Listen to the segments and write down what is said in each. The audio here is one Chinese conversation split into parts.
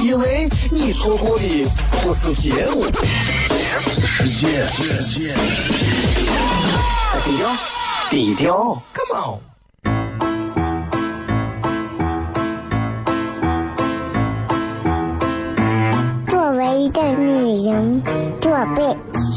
因为你错过的不是节目，世界。低调，低调，Come on。作为一个女人，做辈子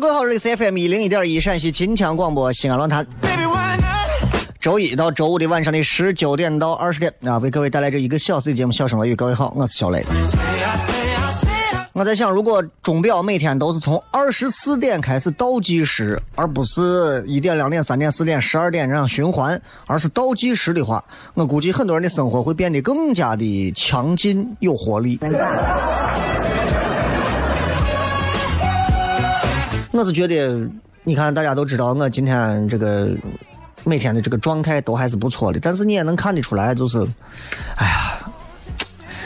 各位好，这里是 FM 一零一点一陕西秦腔广播西安论坛，周一到周五的晚上的十九点到二十点啊，为各位带来这一个小时的节目《笑声雷雨》。各位好，我是小雷。我在想，如果钟表每天都是从二十四点开始倒计时，而不是一点、两点、三点、四点、十二点这样循环，而是倒计时的话，我估计很多人的生活会变得更加的强劲有活力。我是觉得，你看大家都知道，我今天这个每天的这个状态都还是不错的，但是你也能看得出来，就是，哎呀，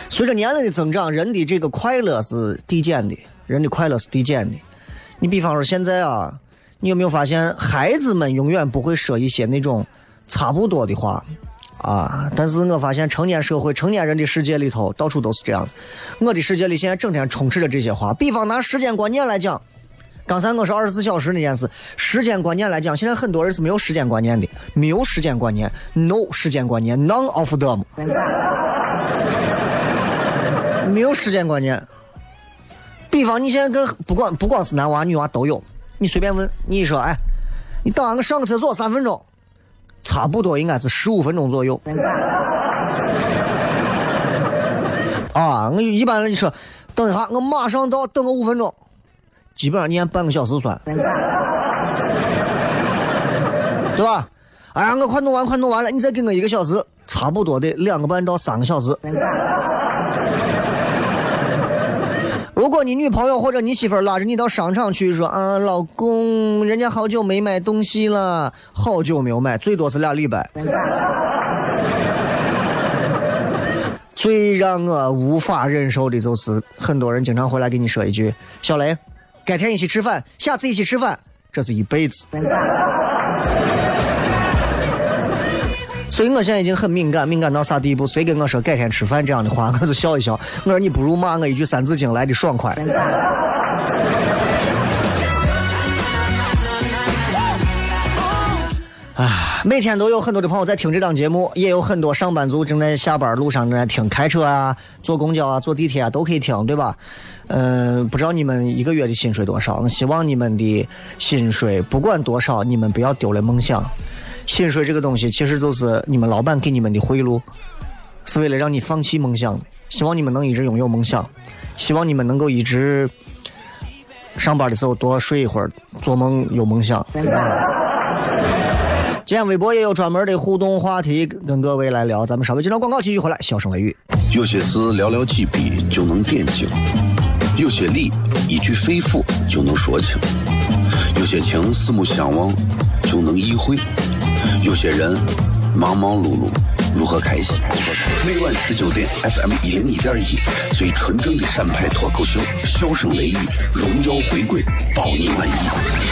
随着年龄的增长，人的这个快乐是递减的，人的快乐是递减的。你比方说现在啊，你有没有发现，孩子们永远不会说一些那种差不多的话啊？但是我发现成年社会、成年人的世界里头，到处都是这样。我的世界里现在整天充斥着这些话。比方拿时间观念来讲，刚才我说二十四小时那件事，时间观念来讲，现在很多人是没有时间观念的，没有时间观念，no 时间观念，none of them。没有时间观念。比方你现在跟不光不光是男娃女娃都有，你随便问，你说哎，你等下我上个厕所三分钟，差不多应该是十五分钟左右。啊，我一般你说等一下，我马上到，等个五分钟，基本上你按半个小时算，对吧？哎呀，我快弄完，快弄完了，你再给我一个小时，差不多得两个半到三个小时。如果你女朋友或者你媳妇拉着你到商场去说啊，老公，人家好久没买东西了，好久没有买，最多是俩礼拜。最让我无法忍受的就是很多人经常回来给你说一句：“小雷，改天一起吃饭，下次一起吃饭，这是一辈子。”所以我现在已经很敏感，敏感到啥地步？谁跟我说改天吃饭这样的话，我就笑一笑。我说你不如骂我一句《三字经》来的爽快。啊，每天都有很多的朋友在听这档节目，也有很多上班族正在下班路上正在听，开车啊、坐公交啊、坐地铁啊都可以听，对吧？嗯、不知道你们一个月的薪水多少？希望你们的薪水不管多少，你们不要丢了梦想。薪水这个东西其实就是你们老板给你们的贿赂，是为了让你放弃梦想。希望你们能一直拥有梦想，希望你们能够一直上班的时候多睡一会儿，做梦有梦想。今天微博也有专门的互动话题跟各位来聊，咱们稍微接张广告继续回来，笑声雷雨。有些事寥寥几笔就能惦记了，有些理一句肺腑就能说清，有些情四目相望就能意会，有些人忙忙碌碌如何开心？每晚十九点，FM 一零一点一，最纯正的陕派脱口秀，笑声雷雨，荣耀回归，包你满意。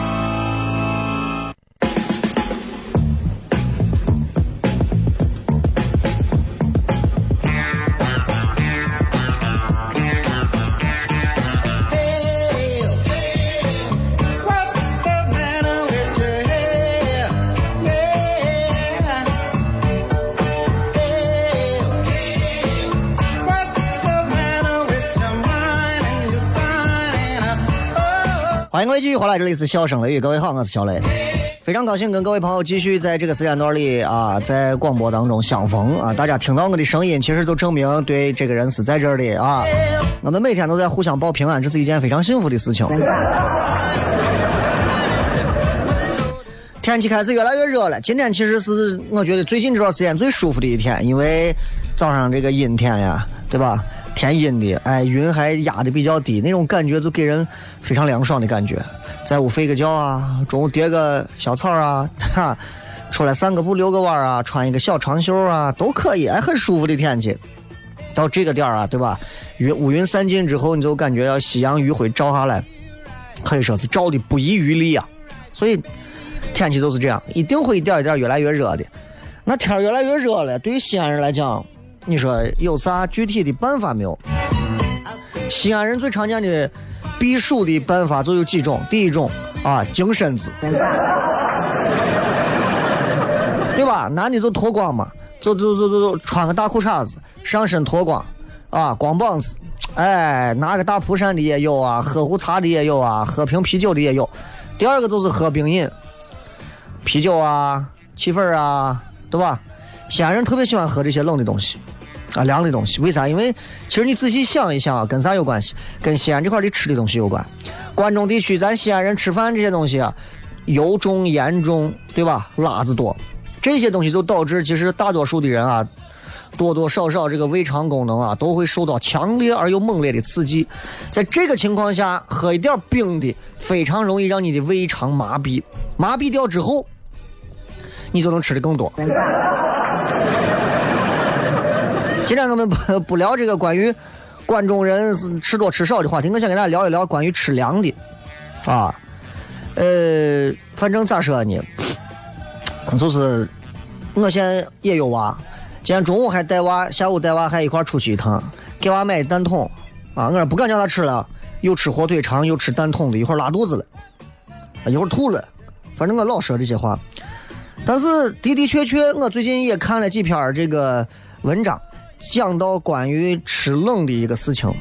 欢迎各位继续回来，这里是笑声雷雨，各位好，我是小雷，非常高兴跟各位朋友继续在这个时间段里啊，在广播当中相逢啊，大家听到我的声音，其实就证明对这个人是在这儿的啊，我们每天都在互相报平安，这是一件非常幸福的事情。天气开始越来越热了，今天其实是我觉得最近这段时间最舒服的一天，因为早上这个阴天呀，对吧？天阴的，哎，云还压的比较低，那种感觉就给人非常凉爽的感觉。在屋睡个觉啊，中午叠个小草啊，哈，出来散个步、遛个弯啊，穿一个小长袖啊，都可以，哎，很舒服的天气。到这个点儿啊，对吧？云乌云散尽之后，你就感觉要夕阳余晖照下来，可以说是照的不遗余力啊。所以天气就是这样，一定会一点一点越来越热的。那天越来越热了，对于西安人来讲，你说有啥具体的办法没有？西安人最常见的避暑的办法就有几种。第一种啊，净身子，对吧？男的就脱光嘛，就就就就就穿个大裤衩子，上身脱光，啊，光膀子，哎，拿个大蒲扇的也有啊，喝壶茶的也有啊，喝瓶啤酒的也有。第二个就是喝冰饮，啤酒啊，汽水啊，对吧？西安人特别喜欢喝这些冷的东西，啊，凉的东西。为啥？因为其实你仔细想一想啊，跟啥有关系？跟西安这块的吃的东西有关。关中地区，咱西安人吃饭这些东西啊，油重盐重，对吧？辣子多，这些东西就导致其实大多数的人啊，多多少少这个胃肠功能啊，都会受到强烈而又猛烈的刺激。在这个情况下，喝一点冰的，非常容易让你的胃肠麻痹，麻痹掉之后，你就能吃的更多。今天我们不不聊这个关于关中人是吃多吃少的话题，我想跟大家聊一聊关于吃凉的，啊，呃，反正咋说呢，就是我现在也有娃，今天中午还带娃，下午带娃还一块出去一趟，给娃买的蛋筒，啊，我说不敢叫他吃了，又吃火腿肠又吃蛋筒的，一会儿拉肚子了，一会儿吐了，反正我老说这些话。但是的的确确，我最近也看了几篇这个文章，讲到关于吃冷的一个事情，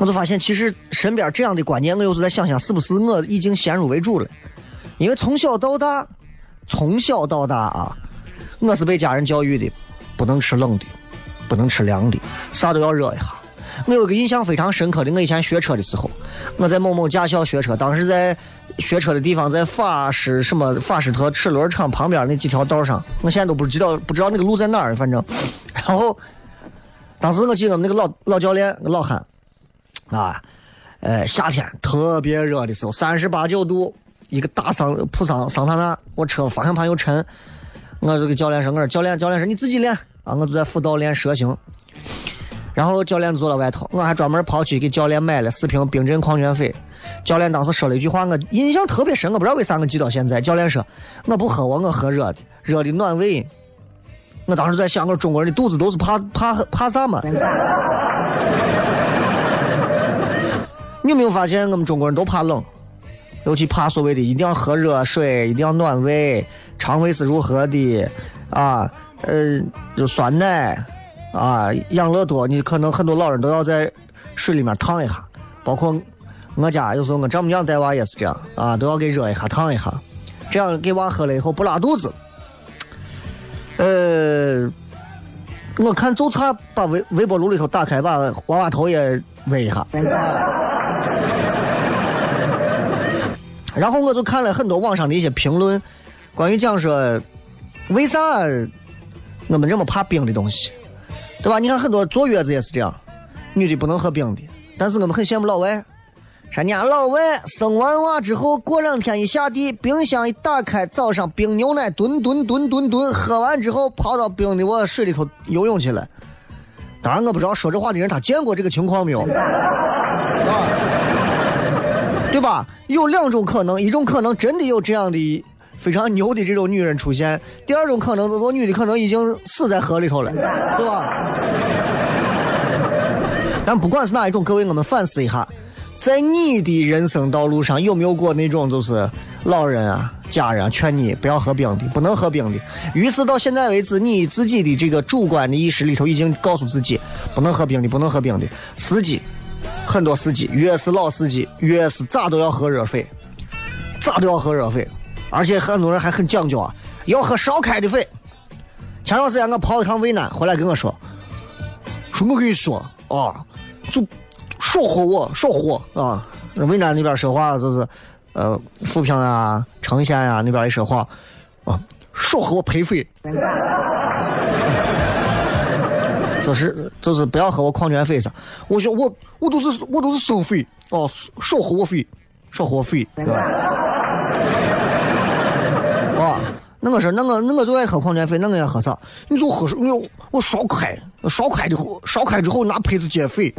我就发现其实身边这样的观念，我有时在想想是不是我已经先入为主了，因为从小到大，从小到大啊，我是被家人教育的，不能吃冷的，不能吃凉的，啥都要热一下。我有个印象非常深刻的，我以前学车的时候，我在某某驾校学车，当时在学车的地方在法师什么法师特齿轮厂旁边那几条道上，我现在都不知道不知道那个路在哪儿，反正，然后当时我记得我们那个老老教练老汉啊，呃，夏天特别热的时候，三十八九度，一个大桑普桑桑塔纳，我车方向盘又沉，我这个教练说，我说教练教练说你自己练啊，我就在辅导练蛇形。然后教练坐在外头，我还专门跑去给教练买了四瓶冰镇矿泉水。教练当时说了一句话，我印象特别深，我不知道为啥我记到现在。教练说：“我不喝我我喝热的，热的暖胃。”我当时在想，我中国人的肚子都是怕怕怕啥嘛？你有没有发现，我们中国人都怕冷，尤其怕所谓的一定要喝热水，一定要暖胃，肠胃是如何的啊？呃，有酸奶。啊，养乐多，你可能很多老人都要在水里面烫一下，包括我家有时候我丈母娘带娃也是这样啊，都要给热一下烫一下，这样给娃喝了以后不拉肚子。呃，我看就差把微微波炉里头打开，把娃娃头也煨一下。然后我就看了很多网上的一些评论，关于讲说，为啥我们这么怕冰的东西，对吧？你看很多坐月子也是这样，女的不能喝冰的，但是我们很羡慕老外，人家老外生完娃之后，过两天一下地，冰箱一打开，早上冰牛奶吨吨吨吨吨，喝完之后跑到冰的我水里头游泳去了。当然我不知道说这话的人他见过这个情况没有，啊，对吧？有两种可能，一种可能真的有这样的非常牛的这种女人出现，第二种可能，这个女的可能已经死在河里头了，对吧？但不管是哪一种，各位我们反思一下，在你的人生道路上有没有过那种就是老人啊、家人啊劝你不要喝冰的，不能喝冰的，于是到现在为止，你自己的这个主观的意识里头已经告诉自己不能喝冰的，不能喝冰的，司机。很多司机越是老司机，越是咋都要喝热水，咋都要喝热水，而且很多人还很讲究啊，要喝烧开的水。前段时间我跑一趟渭南，回来跟我说，说我跟你说啊，就少喝我，少喝啊。渭南那边说话就是，呃，富平啊、成县啊那边一说话，啊，少喝我赔水。就是就是不要喝我矿泉水噻！我说我我都是我都是生水哦，少喝我水，少喝我水，对吧？那我说那我那我就爱喝矿泉水，那我要喝啥？你就喝水，我我烧开，烧开的后烧开之后拿杯子接水。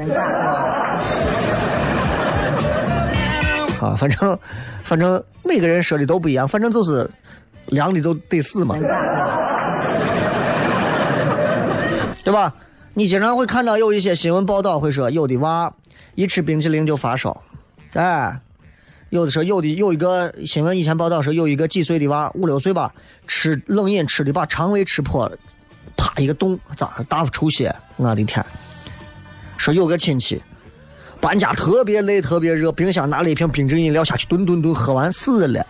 啊，反正反正每个人说的都不一样，反正就是凉的就得死嘛，对吧？你经常会看到有一些新闻报道会说，有的娃一吃冰淇淋就发烧，哎，有的时候有的有一个新闻以前报道说有一个几岁的娃五六岁吧，吃冷饮吃的把肠胃吃破了，啪一个洞，咋大出血？我的天！说有个亲戚搬家特别累特别热，冰箱拿了一瓶冰镇饮料下去吨吨吨喝完死了。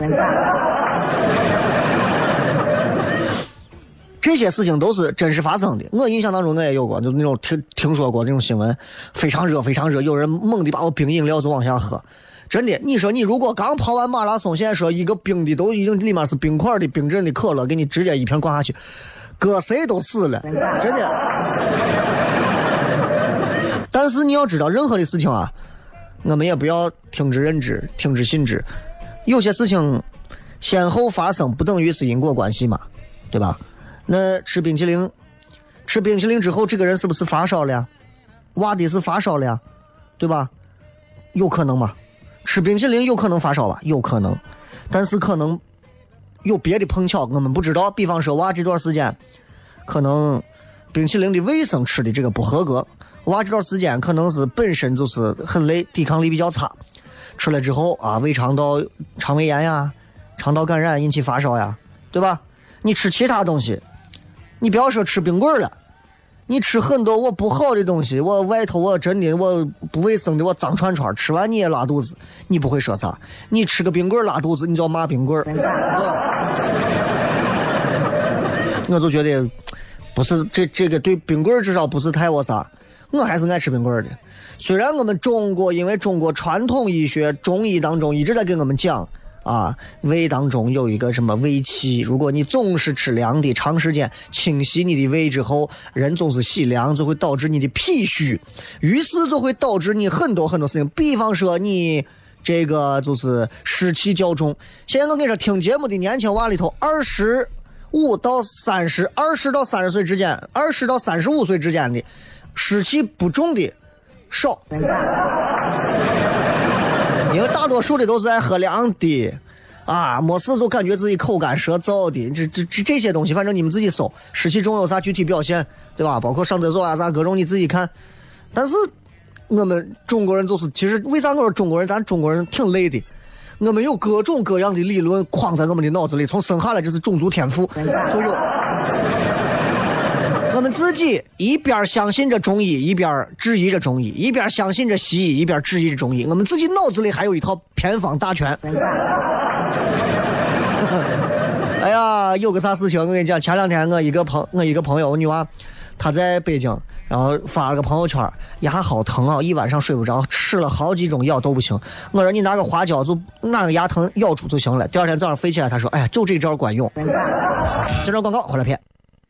这些事情都是真实发生的。我印象当中我也有过，就那种听听说过那种新闻，非常热，非常热，有人猛地把我冰饮料就往下喝。真的，你说你如果刚跑完马拉松，现在说一个冰的都已经里面是冰块的冰镇的可乐，给你直接一瓶灌下去，搁谁都死了，真的。但是你要知道，任何的事情啊，我们也不要听之任之，听之信之。有些事情先后发生不等于是因果关系嘛，对吧？那吃冰淇淋，吃冰淇淋之后，这个人是不是发烧了？娃的是发烧了呀，对吧？有可能吗？吃冰淇淋有可能发烧吧？有可能，但是可能有别的碰巧，我们不知道。比方说，娃这段时间可能冰淇淋的卫生吃的这个不合格，娃这段时间可能是本身就是很累，抵抗力比较差，吃了之后啊，胃肠道肠胃炎呀、肠道感染引起发烧呀，对吧？你吃其他东西。你不要说吃冰棍了，你吃很多我不好的东西，我外头我真的我不卫生的，我脏串串，吃完你也拉肚子，你不会说啥？你吃个冰棍拉肚子，你就要骂冰棍 我就觉得不是这这个对冰棍至少不是太我啥，我还是爱吃冰棍的。虽然我们中国因为中国传统医学中医当中一直在跟我们讲。啊，胃当中有一个什么胃气？如果你总是吃凉的，长时间清洗你的胃之后，人总是喜凉，就会导致你的脾虚，于是就会导致你很多很多事情。比方说你这个就是湿气较重。现在我跟你说，听节目的年轻娃里头，二十五到三十，二十到三十岁之间，二十到三十五岁之间的湿气不重的少。因为大多数的都是爱喝凉的，啊，没事就感觉自己口干舌燥的，这这这这些东西，反正你们自己搜，湿气重有啥具体表现，对吧？包括上厕所啊啥各种，你自己看。但是我们中国人就是，其实为啥我说中国人，咱中国人挺累的？我们有各种各样的理论框在我们的脑子里，从生下来就是种族天赋就有。我们自己一边相信着中医，一边质疑着中医；一边相信着西医，一边质疑着中医。我们自己脑子里还有一套偏方大全。哎呀，有个啥事情我跟你讲，前两天我一个朋我一个朋友，我女娃，她在北京，然后发了个朋友圈，牙好疼啊，一晚上睡不着，吃了好几种药都不行。我说你拿个花椒就拿个牙疼咬住就行了。第二天早上飞起来，她说，哎呀，就这招管用。这招广告回来片。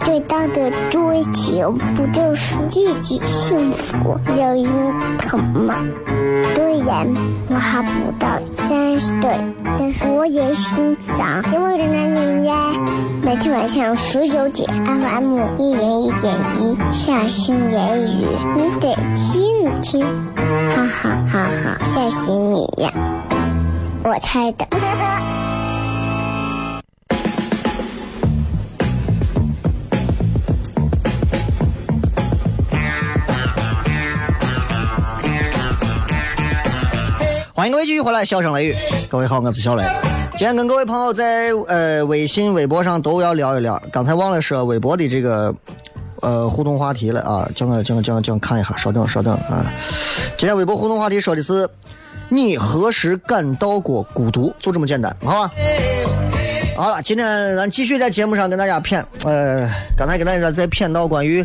最大的追求不就是自己幸福、有人疼吗？虽然我还不到三十岁，但是我也心脏因为人的恋爱。每天晚上十九点，FM 一零一点一，下心言语，你得听听，哈哈哈哈，吓死你呀！我猜的。欢迎各位继续回来，笑声雷雨。各位好，我是小雷。今天跟各位朋友在呃微信、微博上都要聊一聊。刚才忘了说微博的这个呃互动话题了啊，叫我叫我叫我看一下，稍等稍等啊。今天微博互动话题说的是你何时感到过孤独？就这么简单，好吧？好了，今天咱继续在节目上跟大家谝。呃，刚才跟大家在谝到关于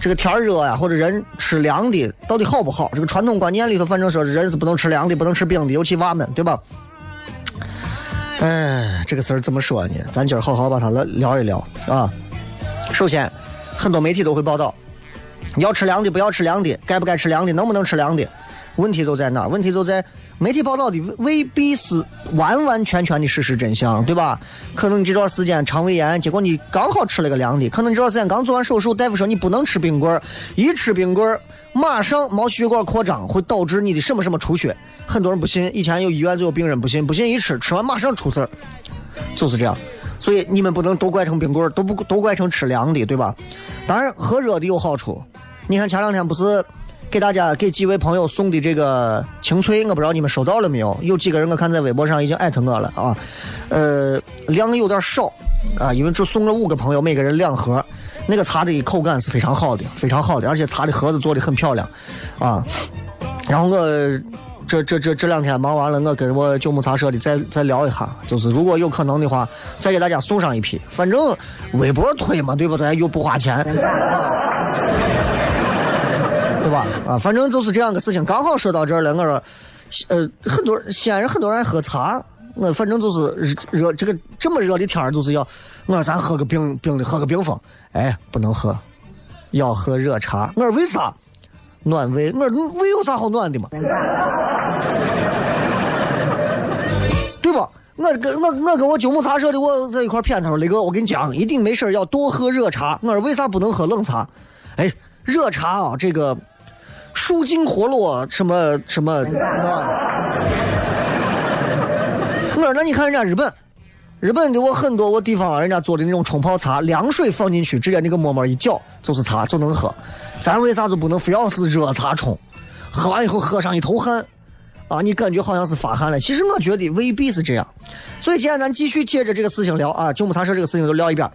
这个天热呀，或者人吃凉的到底好不好？这个传统观念里头，反正说人是不能吃凉的，不能吃冰的，尤其娃们，对吧？哎，这个事儿怎么说呢？咱今儿好好把它来聊一聊啊。首先，很多媒体都会报道，要吃凉的，不要吃凉的，该不该吃凉的，能不能吃凉的？问题就在哪？问题就在媒体报道的未必是完完全全的事实真相，对吧？可能你这段时间肠胃炎，结果你刚好吃了个凉的；可能你这段时间刚做完手术，大夫说你不能吃冰棍儿，一吃冰棍儿，马上毛细血管扩张，会导致你的什么什么出血。很多人不信，以前有医院就有病人不信，不信一吃，吃完马上出事儿，就是这样。所以你们不能都怪成冰棍儿，都不都怪成吃凉的，对吧？当然喝热的有好处。你看前两天不是给大家给几位朋友送的这个清脆，我不知道你们收到了没有？有几个人我看在微博上已经艾特我了啊。呃，量有点少啊，因为只送了五个朋友，每个人两盒。那个茶的口感是非常好的，非常好的，而且茶的盒子做的很漂亮啊。然后我这这这这两天忙完了，我跟我九牧茶社的再再聊一下，就是如果有可能的话，再给大家送上一批。反正微博推嘛，对不对？又不花钱。对吧？啊，反正就是这样个事情。刚好说到这儿了，我说，呃，很多西安人很多人喝茶，我反正就是热这个这么热的天儿，就是要我说咱喝个冰冰的，喝个冰峰，哎，不能喝，要喝热茶。我说为啥？暖胃。我说胃有啥好暖的嘛？对吧？我跟我我跟我九牧茶社的我在一块谝，他说雷哥，我跟你讲，一定没事要多喝热茶。我说为啥不能喝冷茶？哎，热茶啊，这个。舒筋活络，什么什么？我说那你看人家日本，日本的我很多我地方人家做的那种冲泡茶，凉水放进去，直接那个沫沫一搅就是茶就能喝。咱为啥就不能非要是热茶冲？喝完以后喝上一头汗，啊，你感觉好像是发汗了。其实我觉得未必是这样。所以今天咱继续接着这个事情聊啊，九牧茶社这个事情就聊一遍。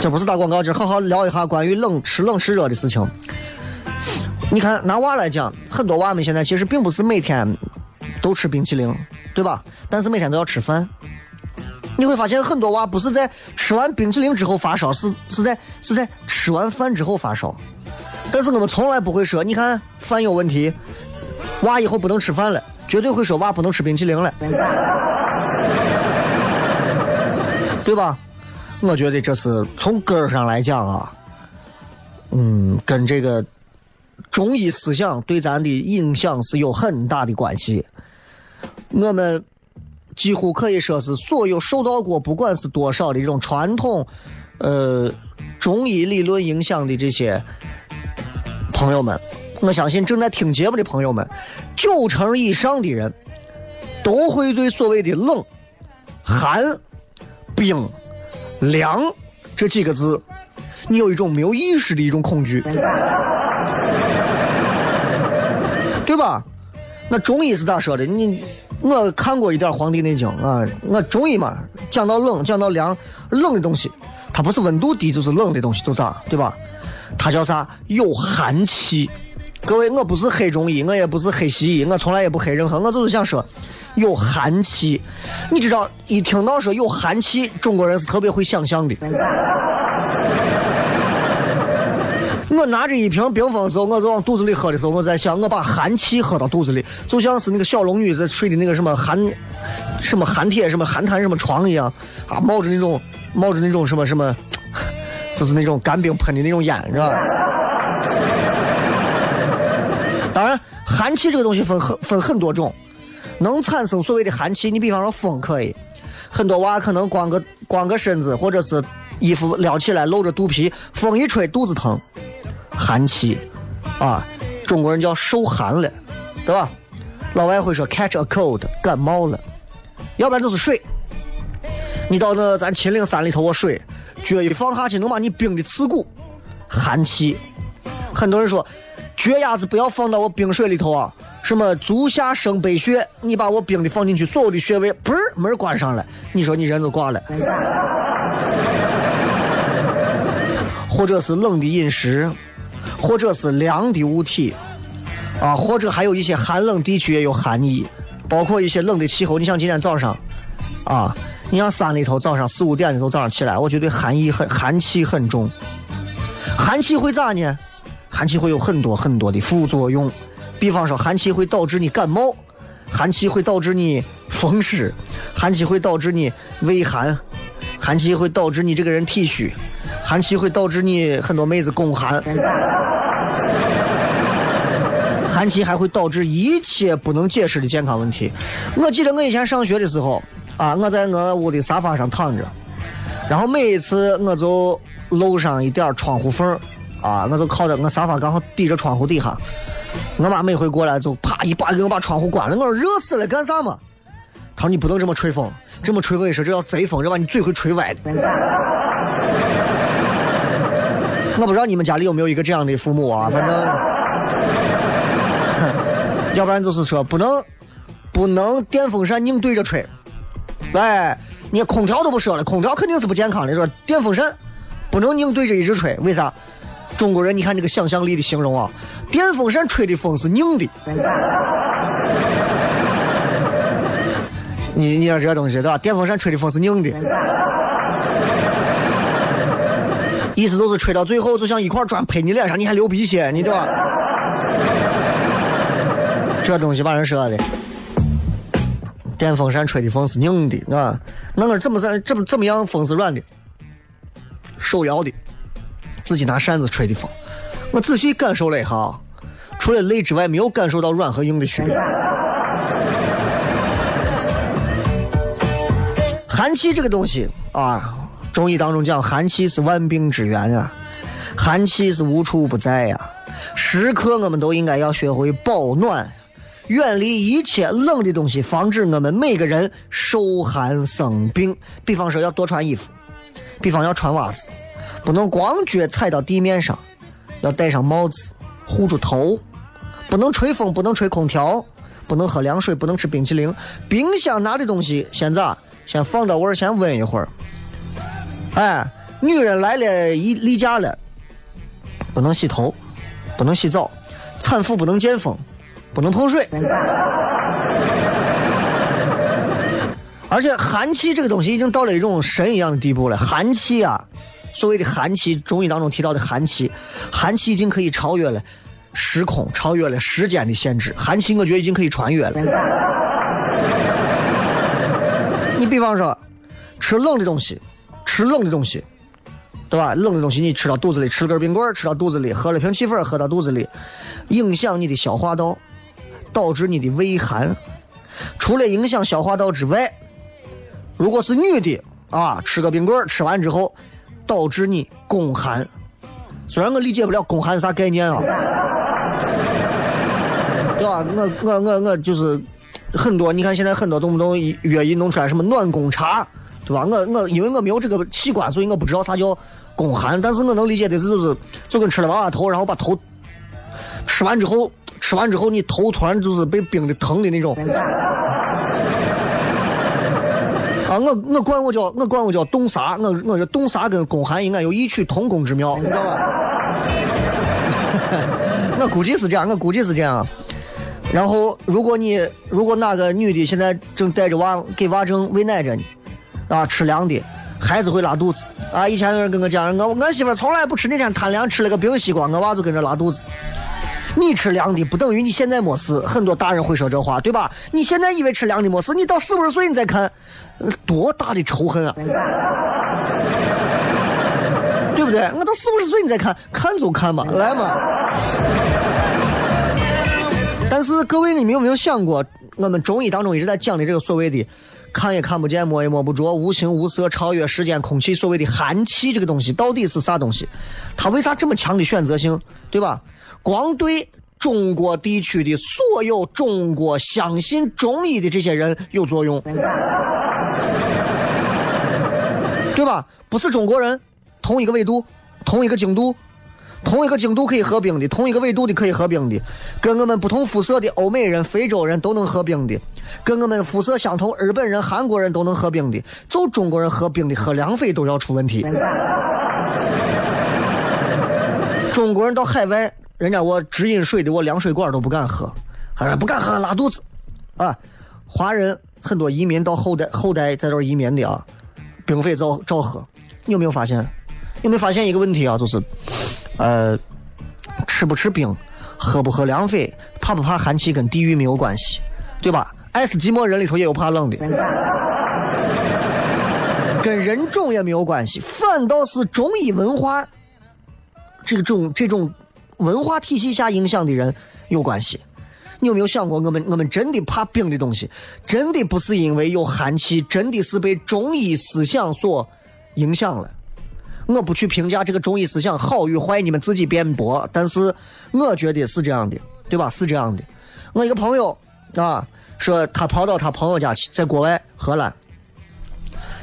这不是打广告，这好好聊一下关于冷吃冷吃热的事情。你看拿娃来讲，很多娃们现在其实并不是每天都吃冰淇淋，对吧？但是每天都要吃饭。你会发现很多娃不是在吃完冰淇淋之后发烧，是是在是在吃完饭之后发烧。但是我们从来不会说，你看饭有问题，娃以后不能吃饭了，绝对会说娃不能吃冰淇淋了，对吧？我觉得这是从根儿上来讲啊，嗯，跟这个中医思想对咱的影响是有很大的关系。我们几乎可以说是所有受到过不管是多少的这种传统，呃，中医理论影响的这些朋友们，我相信正在听节目的朋友们，九成以上的人都会对所谓的冷、寒、冰、凉这几个字，你有一种没有意识的一种恐惧，对吧？那中医是咋说的？你我看过一点《黄帝内经》啊，我中医嘛，讲到冷，讲到凉，冷的东西，它不是温度低就是冷的东西，就咋，对吧？它叫啥？有寒气。各位，我不是黑中医，我也不是黑西医，我从来也不黑任何，我就是想说，有寒气。你知道，一听到说有寒气，中国人是特别会想象的。我拿着一瓶冰峰的时候，我就往肚子里喝的时候，我在想，我把寒气喝到肚子里，就像是那个小龙女在睡的那个什么寒，什么寒铁，什么寒潭，什么床一样，啊，冒着那种冒着那种什么什么，就是那种干冰喷的那种烟，是吧？当然，寒气这个东西分很分很多种，能产生所谓的寒气。你比方说风可以，很多娃可能光个光个身子，或者是衣服撩起来露着肚皮，风一吹肚子疼。寒气，啊，中国人叫受寒了，对吧？老外会说 catch a cold，感冒了，要不然就是水。你到那咱秦岭山里头，我水脚一放下去，能把你冰的刺骨，寒气。很多人说，脚丫子不要放到我冰水里头啊，什么足下生悲穴，你把我冰的放进去，所有的穴位嘣门关上了，你说你人就挂了。或者是冷的饮食。或者是凉的物体，啊，或者还有一些寒冷地区也有寒意，包括一些冷的气候。你像今天早上，啊，你像山里头早上四五点的时候早上起来，我觉得寒意很寒气很重。寒气会咋呢？寒气会有很多很多的副作用，比方说寒气会导致你感冒，寒气会导致你风湿，寒气会导致你胃寒，寒气会导致你这个人体虚。寒气会导致你很多妹子宫寒，寒气还会导致一切不能解释的健康问题。我记得我以前上学的时候啊，我在我屋的沙发上躺着，然后每一次我就露上一点窗户缝啊，我就靠在我沙发刚好抵着窗户底下。我妈每回过来就啪一把给我把窗户关了。我说热死了，干啥嘛？她说你不能这么吹风，这么吹我跟你说这叫贼风，这把你嘴会吹歪的。我不知道你们家里有没有一个这样的父母啊，反正，要不然就是说不能，不能电风扇拧对着吹，哎，你空调都不说了，空调肯定是不健康的，说电风扇不能拧对着一直吹，为啥？中国人，你看这个想象力的形容啊，电风扇吹的风是拧的，你你说这东西对吧？电风扇吹的风是拧的。意思就是吹到最后，就像一块砖拍你脸上，你还流鼻血，你对吧？这东西把人说的，电风扇吹的风是硬的，啊，那个怎么怎怎么怎么样风是软的？手摇的，自己拿扇子吹的风。我仔细感受了一下，除了累之外，没有感受到软和硬的区别。寒气这个东西啊。中医当中讲，寒气是万病之源啊，寒气是无处不在呀。时刻我们都应该要学会保暖，远离一切冷的东西，防止我们每个人受寒生病。比方说要多穿衣服，比方要穿袜子，不能光脚踩到地面上，要戴上帽子护住头，不能吹风，不能吹空调，不能喝凉水，不能吃冰淇淋。冰箱拿的东西先咋？先放到位儿，先温一会儿。哎，女人来了，一例假了，不能洗头，不能洗澡，产妇不能见风，不能碰水。而且寒气这个东西已经到了一种神一样的地步了。寒气啊，所谓的寒气，中医当中提到的寒气，寒气已经可以超越了时空，超越了时间的限制。寒气，我觉得已经可以穿越了。你比方说，吃冷的东西，吃冷的东西，对吧？冷的东西你吃到肚子里，吃根冰棍吃到肚子里，喝了瓶汽水喝到肚子里，影响你的消化道，导致你的胃寒。除了影响消化道之外，如果是女的啊，吃个冰棍吃完之后，导致你宫寒。虽然我理解不了宫寒是啥概念啊，对吧？我我我我就是很多，你看现在很多动不动乐一弄出来什么暖宫茶，对吧？我我因为我没有这个器官，所以我不知道啥叫宫寒，但是我能理解的是就是就跟吃了娃娃头，然后把头吃完之后，吃完之后你头突然就是被冰的疼的那种。我我管我叫我管我叫冻啥，我我这冻啥跟宫寒应该有异曲同工之妙，你知道吧？我估计是这样，我估计是这样。然后，如果你如果哪个女的现在正带着娃给娃正喂奶着呢，啊，吃凉的，孩子会拉肚子啊。以前有人跟我讲，我我媳妇从来不吃，那天贪凉吃了个冰西瓜，我娃就跟着拉肚子。你吃凉的不等于你现在没事，很多大人会说这话，对吧？你现在以为吃凉的没事，你到四五十岁你再看，多大的仇恨啊！对不对？我到四五十岁你再看，看就看吧，来嘛。但是各位，你们有没有想过，我们中医当中一直在讲的这个所谓的看也看不见、摸也摸不着、无形无色、超越时间、空气，所谓的寒气这个东西到底是啥东西？它为啥这么强的选择性？对吧？光对中国地区的所有中国相信中医的这些人有作用，对吧？不是中国人，同一个纬度，同一个经度，同一个经度可以合并的，同一个纬度的可以合并的，跟我们不同肤色的欧美人、非洲人都能合并的，跟我们肤色相同日本人、韩国人都能合并的，就中国人合并的喝凉水都要出问题。中国人到海外。人家我直饮水的，我凉水管都不敢喝，还是不敢喝拉肚子，啊！华人很多移民到后代后代在这移民的啊，冰水照照喝。你有没有发现？有没有发现一个问题啊？就是，呃，吃不吃冰，喝不喝凉水，怕不怕寒气，跟地域没有关系，对吧？爱斯基摩人里头也有怕冷的，跟人种也没有关系，反倒是中医文化这种这种。文化体系下影响的人有关系，你有没有想过，我们我们真的怕冰的东西，真的不是因为有寒气，真的是被中医思想所影响了。我不去评价这个中医思想好与坏，你们自己辩驳。但是我觉得是这样的，对吧？是这样的。我一个朋友啊，说他跑到他朋友家去，在国外荷兰，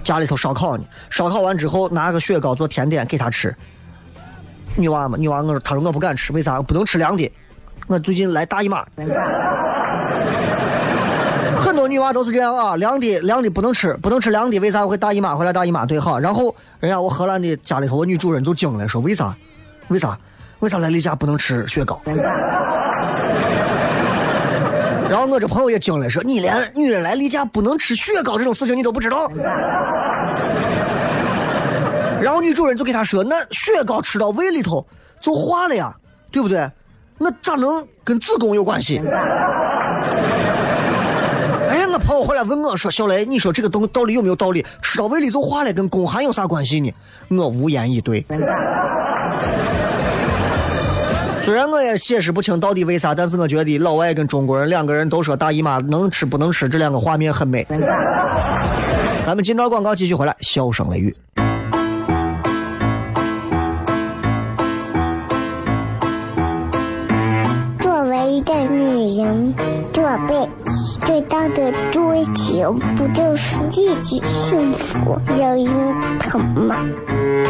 家里头烧烤呢，烧烤完之后拿个雪糕做甜点给他吃。女娃嘛，女娃我说，她说我不敢吃，为啥？不能吃凉的。我最近来大姨妈，很多女娃都是这样啊，凉的凉的不能吃，不能吃凉的，为啥会大姨妈？回来大姨妈对哈。然后人家我荷兰的家里头，我女主人就惊了，说为啥？为啥？为啥来例假不能吃雪糕？然后我这朋友也惊了，说你连女人来例假不能吃雪糕这种事情你都不知道？然后女主人就给他说：“那雪糕吃到胃里头就化了呀，对不对？那咋能跟子宫有关系？” 哎呀，我朋友回来问我说：“小雷，你说这个东道理有没有道理？吃到胃里就化了，跟宫寒有啥关系呢？”我无言以对。虽然我也解释不清到底为啥，但是我觉得老外跟中国人两个人都说大姨妈能吃不能吃，这两个画面很美。咱们进段广告继续回来，笑声雷雨。女人这辈子最大的追求，不就是自己幸福、有人疼吗？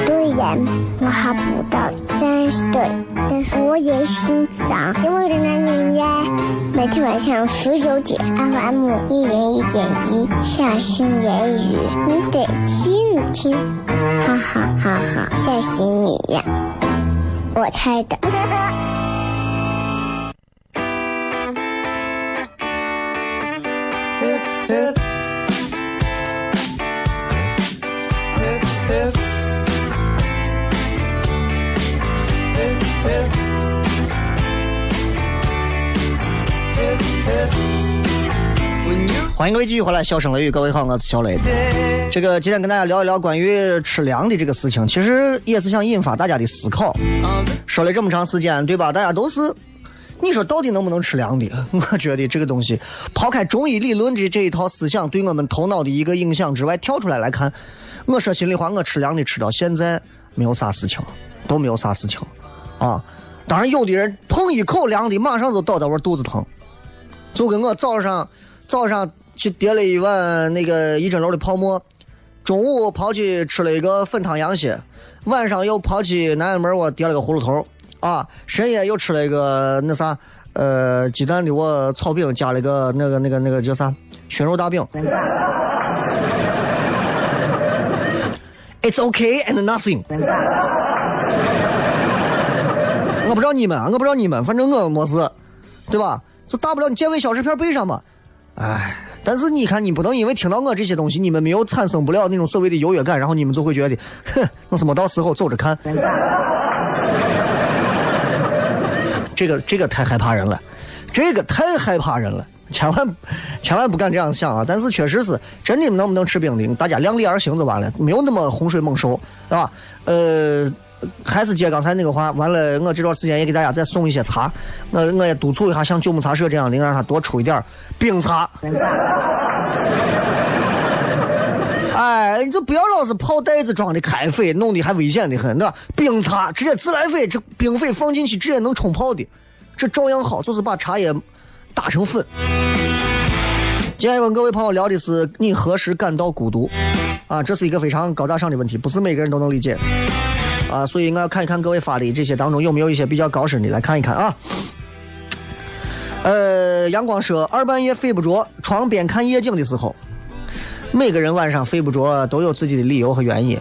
虽然我还不到三十岁，但是我也心脏因为人男人呀。每天晚上十九点，FM 一零一点一，下心言语，你得听听，哈哈哈哈，吓死你呀！我猜的。欢迎各位继续回来，笑声雷雨，各位好，我是小雷。这个今天跟大家聊一聊关于吃凉的这个事情，其实也是想引发大家的思考。说了这么长时间，对吧？大家都是，你说到底能不能吃凉的？我觉得这个东西，抛开中医理论的这一套思想对我们头脑的一个影响之外，跳出来来看，我说心里话，我吃凉的吃到现在没有啥事情，都没有啥事情啊。当然，有的人碰一口凉的，马上就倒到我肚子疼，就跟我早上早上去叠了一碗那个一蒸楼的泡馍，中午跑去吃了一个粉汤羊血，晚上又跑去南安门我叠了个葫芦头啊，深夜又吃了一个那啥呃鸡蛋的我炒饼，加了一个那个那个那个叫啥熏肉大饼。It's okay and nothing。我不知道你们，我不知道你们，反正我没事，对吧？就大不了你健胃消食片备上嘛。哎，但是你看，你不能因为听到我这些东西，你们没有产生不了那种所谓的优越感，然后你们就会觉得，哼，那是没到时候走着看。这个这个太害怕人了，这个太害怕人了，千万千万不敢这样想啊！但是确实是真的，能不能吃冰的，大家量力而行就完了，没有那么洪水猛兽，是吧？呃。还是接刚才那个话，完了，我这段时间也给大家再送一些茶，我我也督促一下，像九牧茶社这样的，让他多出一点冰茶。哎，你就不要老是泡袋子装的开水，弄得还危险的很。那冰茶直接自来水，这冰水放进去直接能冲泡的，这照样好，就是把茶叶打成粉。今天跟各位朋友聊的是你何时感到孤独啊？这是一个非常高大上的问题，不是每个人都能理解。啊，所以我要看一看各位发的这些当中有没有一些比较高深的，来看一看啊。呃，阳光说，二半夜睡不着，床边看夜景的时候，每个人晚上睡不着都有自己的理由和原因。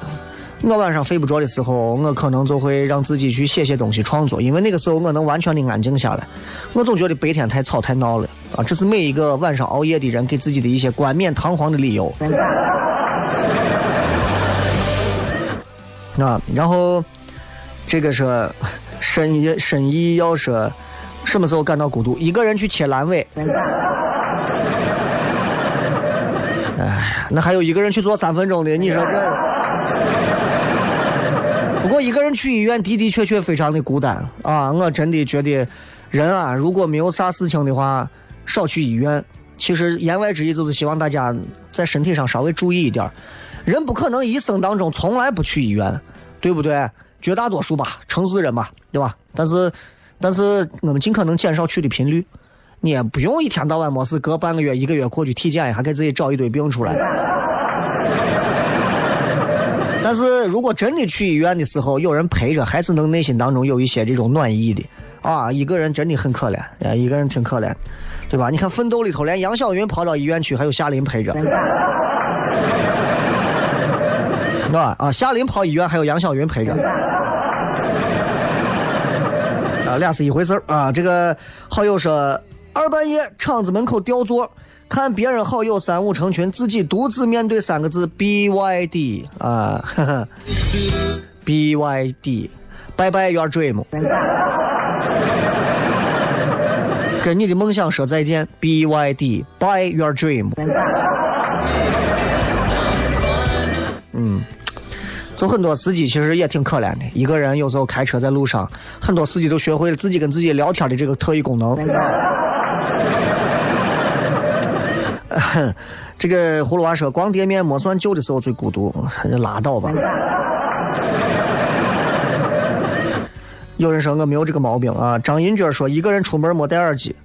我晚上睡不着的时候，我可能就会让自己去写些东西创作，因为那个时候我能完全的安静下来。我总觉得白天太吵太闹了啊，这是每一个晚上熬夜的人给自己的一些冠冕堂皇的理由。啊，然后这个是深夜深意要说什么时候感到孤独？一个人去切阑尾。哎，那还有一个人去做三分钟的，你说这？不过一个人去医院的的确确非常的孤单啊！我真的觉得人啊，如果没有啥事情的话，少去医院。其实言外之意就是希望大家在身体上稍微注意一点。人不可能一生当中从来不去医院，对不对？绝大多数吧，城市人吧，对吧？但是，但是我们尽可能减少去的频率。你也不用一天到晚没事，隔半个月、一个月过去体检一下，给自己找一堆病出来。但是如果真的去医院的时候有人陪着，还是能内心当中有一些这种暖意的。啊，一个人真的很可怜，啊，一个人挺可怜，对吧？你看《奋斗》里头，连杨晓云跑到医院去，还有夏琳陪着。是吧？啊，夏琳跑医院，还有杨晓云陪着，啊，俩是一回事啊。这个好友说，二半夜厂子门口吊座，看别人好友三五成群，自己独自面对三个字 B Y D 啊，B Y D，拜拜 your dream，跟你的梦想说再见，B Y D，Bye your dream。就很多司机其实也挺可怜的，一个人有时候开车在路上，很多司机都学会了自己跟自己聊天的这个特异功能。这个葫芦娃说，光店面没算旧的时候最孤独，就拉倒吧。有人说我没有这个毛病啊。张银娟说，一个人出门没戴耳机，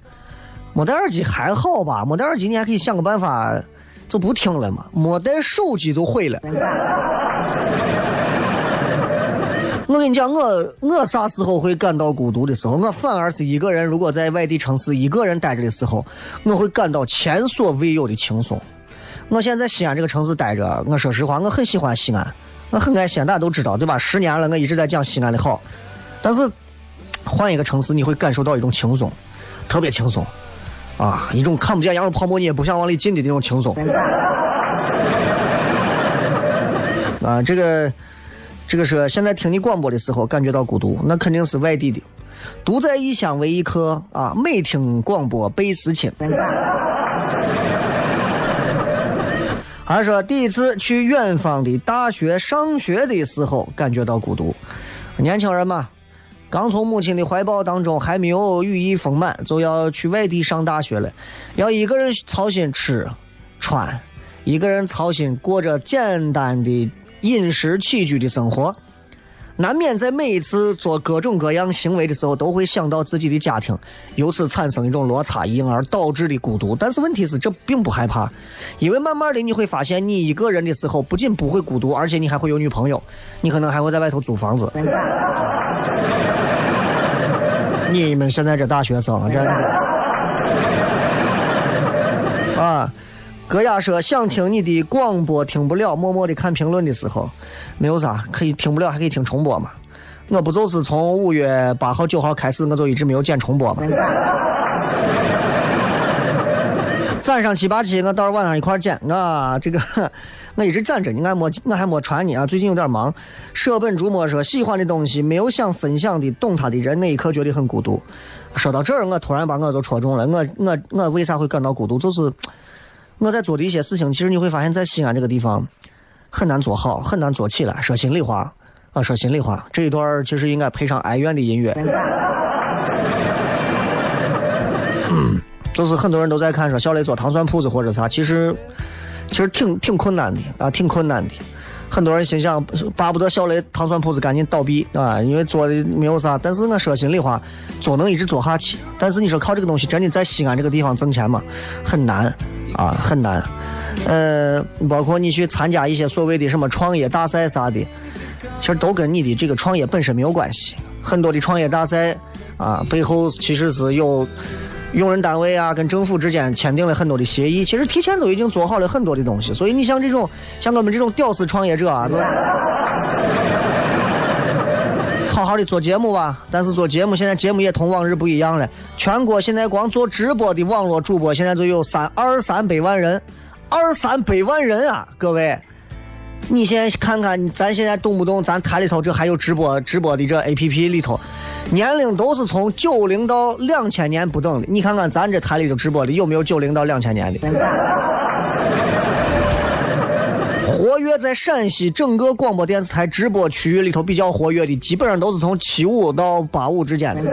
没戴耳机还好吧？没戴耳机你还可以想个办法，就不听了嘛。没带手机就毁了。我跟你讲，我我啥时候会感到孤独的时候？我反而是一个人，如果在外地城市一个人待着的时候，我会感到前所未有的轻松。我现在在西安这个城市待着，我说实话，我很喜欢西安，我很爱西安，大家都知道，对吧？十年了，我一直在讲西安的好。但是换一个城市，你会感受到一种轻松，特别轻松啊，一种看不见羊肉泡馍你也不想往里进的那种轻松。啊，这个。这个是现在听你广播的时候感觉到孤独，那肯定是外地的，独在异乡为异客啊！每听广播倍思亲。还说第一次去远方的大学上学的时候，感觉到孤独。年轻人嘛，刚从母亲的怀抱当中还没有羽翼丰满，就要去外地上大学了，要一个人操心吃穿，一个人操心过着简单的饮食起居的生活。难免在每一次做各种各样行为的时候，都会想到自己的家庭，由此产生一种落差，因而导致的孤独。但是问题是，这并不害怕，因为慢慢的你会发现，你一个人的时候，不仅不会孤独，而且你还会有女朋友，你可能还会在外头租房子。你们现在这大学生，真的啊！戈雅说想听你的广播，听不了，默默的看评论的时候，没有啥可以听不了，还可以听重播嘛。我不就是从五月八号九号开始，我就一直没有剪重播嘛。攒上七八期，我到时候晚上一块剪啊。这个我一直攒着，你还没我还没传呢啊。最近有点忙。舍本逐末说喜欢的东西，没有想分享的，懂他的人，那一刻觉得很孤独。说到这儿，我突然把我就戳中了。我我我为啥会感到孤独？就是。我在做的一些事情，其实你会发现在西安这个地方很难做好，很难做起来。说心里话啊，说心里话，这一段其实应该配上哀怨的音乐。就是很多人都在看说小雷做糖蒜铺子或者啥，其实其实挺挺困难的啊，挺困难的。很多人心想巴不得小雷糖蒜铺子赶紧倒闭啊，因为做的没有啥。但是我说心里话，做能一直做下去。但是你说靠这个东西真的在西安这个地方挣钱吗？很难。啊，很难，呃，包括你去参加一些所谓的什么创业大赛啥的，其实都跟你的这个创业本身没有关系。很多的创业大赛啊，背后其实是有用人单位啊跟政府之间签订了很多的协议，其实提前都已经做好了很多的东西。所以你像这种像我们这种屌丝创业者啊，都 好好的做节目吧。但是做节目现在节目也同往日不一样了。全国现在光做直播的网络主播现在就有三二三百万人，二三百万人啊！各位，你现在看看，咱现在动不动咱台里头这还有直播直播的这 A P P 里头，年龄都是从九零到两千年不等的。你看看咱这台里头直播的有没有九零到两千年的？活跃在陕西整个广播电视台直播区域里头比较活跃的，基本上都是从七五到八五之间的。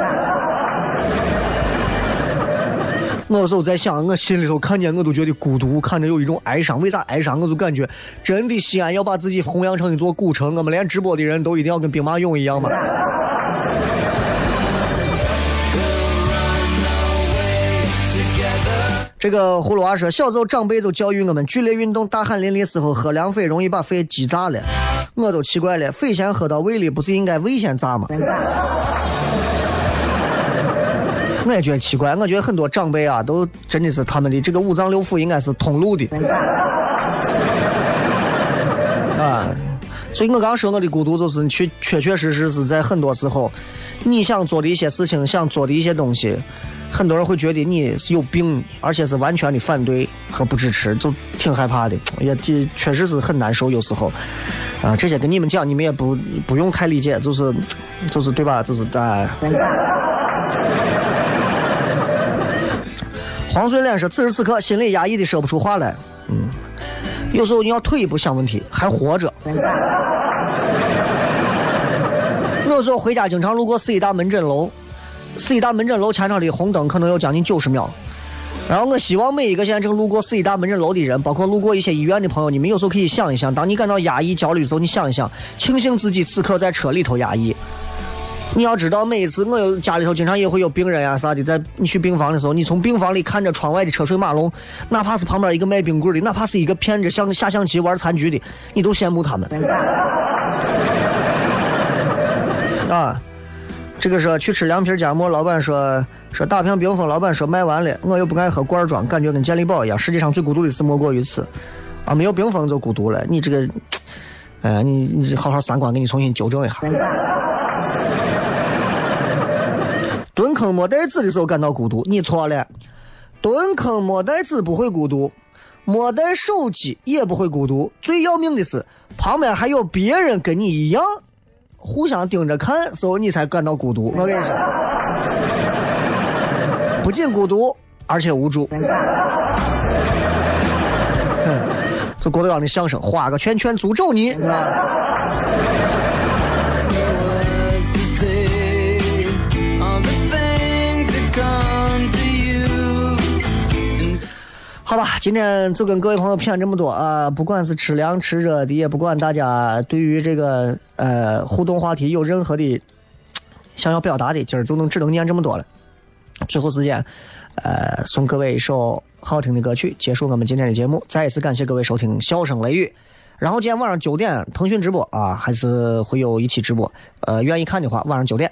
我有时候在想，我心里头看见我都觉得孤独，看着有一种哀伤。为啥哀伤？我就感觉真的西安要把自己弘扬成一座古城，我们连直播的人都一定要跟兵马俑一样吗？这个葫芦娃说，小时候长辈就教育我们，剧烈运动、大汗淋漓时候喝凉水容易把肺积炸了。我都奇怪了，水先喝到胃里，不是应该胃先炸吗？我也觉得奇怪，我觉得很多长辈啊，都真的是他们的这个五脏六腑应该是通路的，啊，所以我刚说我的孤独，就是确确确实实是在很多时候，你想做的一些事情，想做的一些东西，很多人会觉得你是有病，而且是完全的反对和不支持，就挺害怕的，也确实是很难受，有时候，啊，这些跟你们讲，你们也不不用太理解，就是就是对吧？就是在。黄穗脸说：“此时此刻，心里压抑的说不出话来。嗯，有时候你要退一步想问题，还活着。有时候回家经常路过四医大门诊楼，四医大门诊楼前场的红灯可能有将近九十秒。然后我希望每一个现在正路过四医大门诊楼的人，包括路过一些医院的朋友，你们有时候可以想一想，当你感到压抑、焦虑的时候，你想一想，庆幸自己此刻在车里头压抑。”你要知道，每一次我有家里头经常也会有病人呀啥的，在你去病房的时候，你从病房里看着窗外的车水马龙，哪怕是旁边一个卖冰棍的，哪怕是一个骗着像下象棋玩残局的，你都羡慕他们。啊，这个说去吃凉皮夹馍，老板说说大瓶冰峰，老板说卖完了，我又不爱喝罐装，感觉跟健力宝一样。世界上最孤独的事莫过于此，啊，没有冰峰就孤独了。你这个，哎，你你好好三观给你重新纠正一下。蹲坑摸袋子的时候感到孤独，你错了。蹲坑摸袋子不会孤独，摸带手机也不会孤独。最要命的是，旁边还有别人跟你一样，互相盯着看，时候你才感到孤独。我跟你说，不仅孤独，而且无助。哼，这郭德纲的相声，画个圈圈诅咒你，是好吧，今天就跟各位朋友谝这么多啊、不管是吃凉吃热的，也不管大家对于这个呃互动话题有任何的想要表达的，今儿就能只能念这么多了。最后时间，呃，送各位一首好听的歌曲，结束我们今天的节目。再一次感谢各位收听《笑声雷雨》。然后今天晚上九点腾讯直播啊，还是会有一期直播。呃，愿意看的话，晚上九点